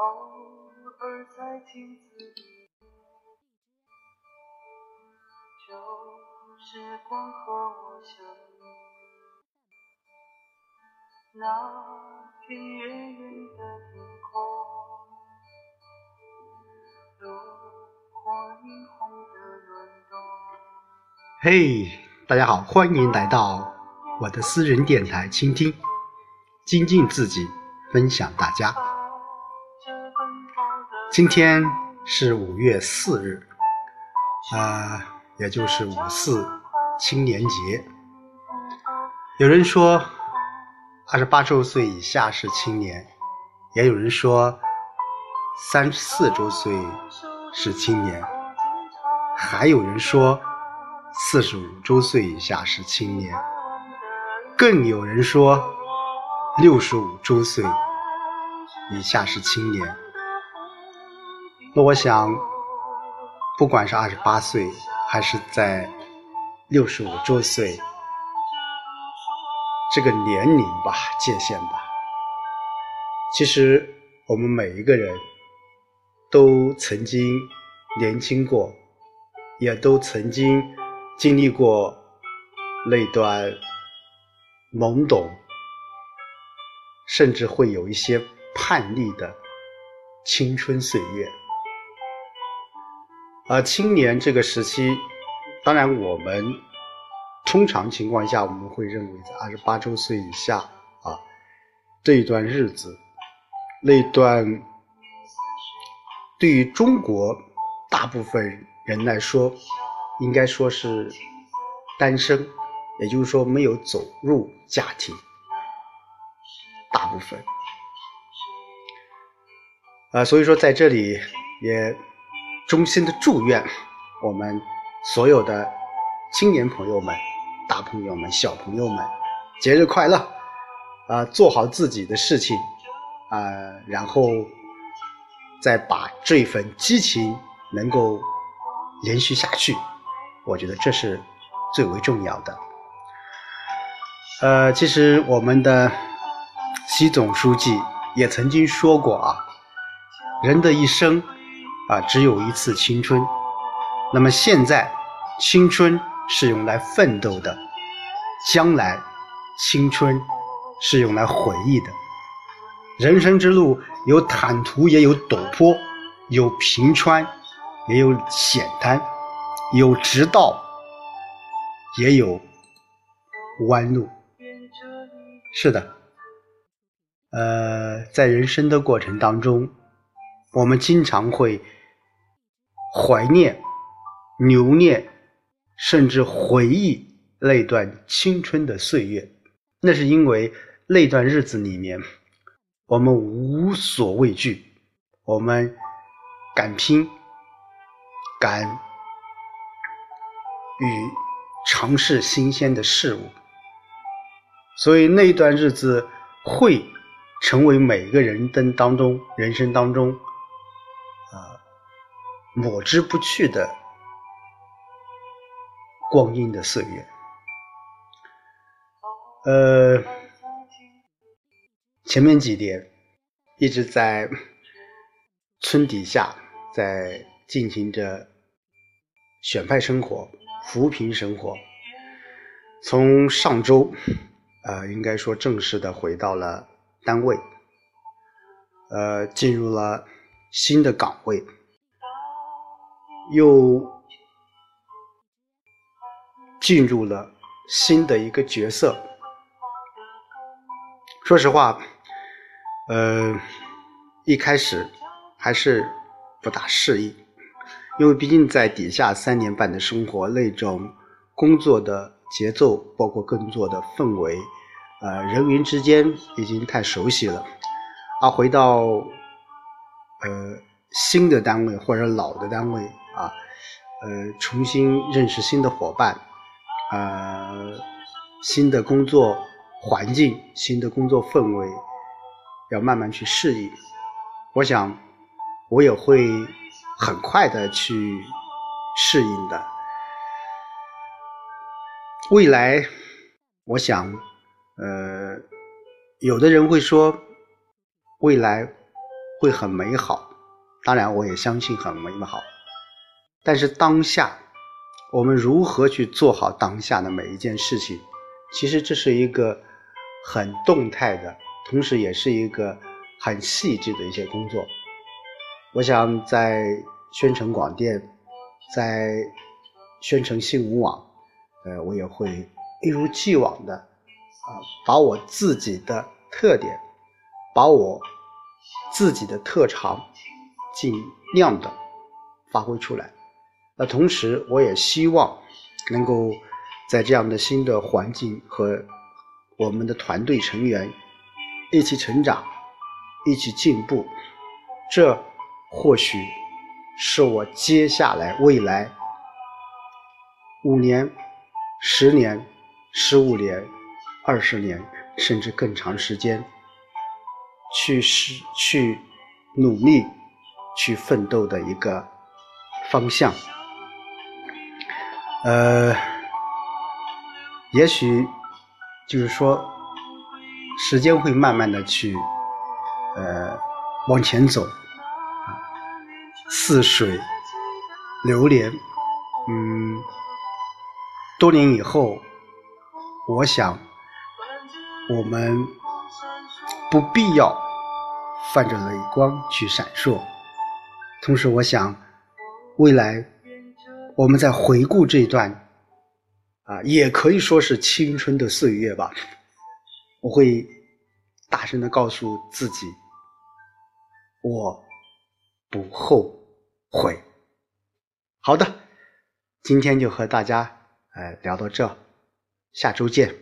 偶尔在镜子里，旧时光和我相依。那片远远的天空，炉火映红的轮廓。嘿大家好，欢迎来到我的私人电台，倾听，精进自己，分享大家。今天是五月四日，啊、也就是五四青年节。有人说，二十八周岁以下是青年，也有人说，三十四周岁是青年，还有人说，四十五周岁以下是青年，更有人说，六十五周岁以下是青年。那我想，不管是二十八岁，还是在六十五周岁，这个年龄吧，界限吧，其实我们每一个人都曾经年轻过，也都曾经经历过那段懵懂，甚至会有一些叛逆的青春岁月。而青年这个时期，当然我们通常情况下我们会认为在二十八周岁以下啊这一段日子，那段对于中国大部分人来说，应该说是单身，也就是说没有走入家庭，大部分。啊，所以说在这里也衷心的祝愿我们所有的青年朋友们、大朋友们、小朋友们，节日快乐！啊，做好自己的事情，啊，然后再把这份激情能够延续下去，我觉得这是最为重要的。呃，其实我们的习总书记也曾经说过啊，人的一生啊只有一次青春，那么现在青春是用来奋斗的，将来青春是用来回忆的。人生之路有坦途，也有陡坡；有平川，也有险滩；有直道，也有弯路。是的，呃，在人生的过程当中，我们经常会怀念、留念，甚至回忆那段青春的岁月。那是因为那段日子里面，我们无所畏惧，我们敢拼，敢与尝试新鲜的事物。所以那段日子会成为每个人的当中人生当中抹之不去的光阴的岁月。呃，前面几年一直在村底下在进行着选派生活、扶贫生活，从上周。呃，应该说正式的回到了单位，呃，进入了新的岗位，又进入了新的一个角色。说实话，呃，一开始还是不大适应，因为毕竟在底下三年半的生活，那种工作的。节奏包括工作的氛围，呃，人员之间已经太熟悉了，而回到呃新的单位或者老的单位啊，呃，重新认识新的伙伴，呃，新的工作环境、新的工作氛围，要慢慢去适应。我想我也会很快的去适应的。未来，我想，呃，有的人会说，未来会很美好，当然我也相信很美好。但是当下，我们如何去做好当下的每一件事情？其实这是一个很动态的，同时也是一个很细致的一些工作。我想在宣城广电，在宣城新闻网，呃，我也会一如既往的啊，把我自己的特点，把我自己的特长，尽量的发挥出来。那同时，我也希望能够在这样的新的环境和我们的团队成员一起成长，一起进步。这或许是我接下来未来五年、十年、十五年、二十年，甚至更长时间去是去努力、去奋斗的一个方向。呃，也许就是说，时间会慢慢的去呃往前走，啊，似水流年，嗯，多年以后，我想我们不必要泛着泪光去闪烁，同时，我想未来。我们在回顾这段，啊，也可以说是青春的岁月吧。我会大声的告诉自己，我不后悔。好的，今天就和大家呃聊到这，下周见。